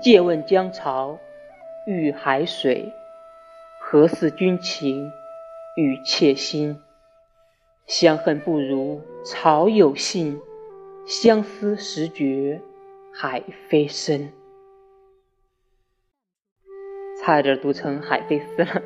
借问江潮遇海水何似君情与妾心。相恨不如潮有信相思时觉海非深。差点读成海飞丝了。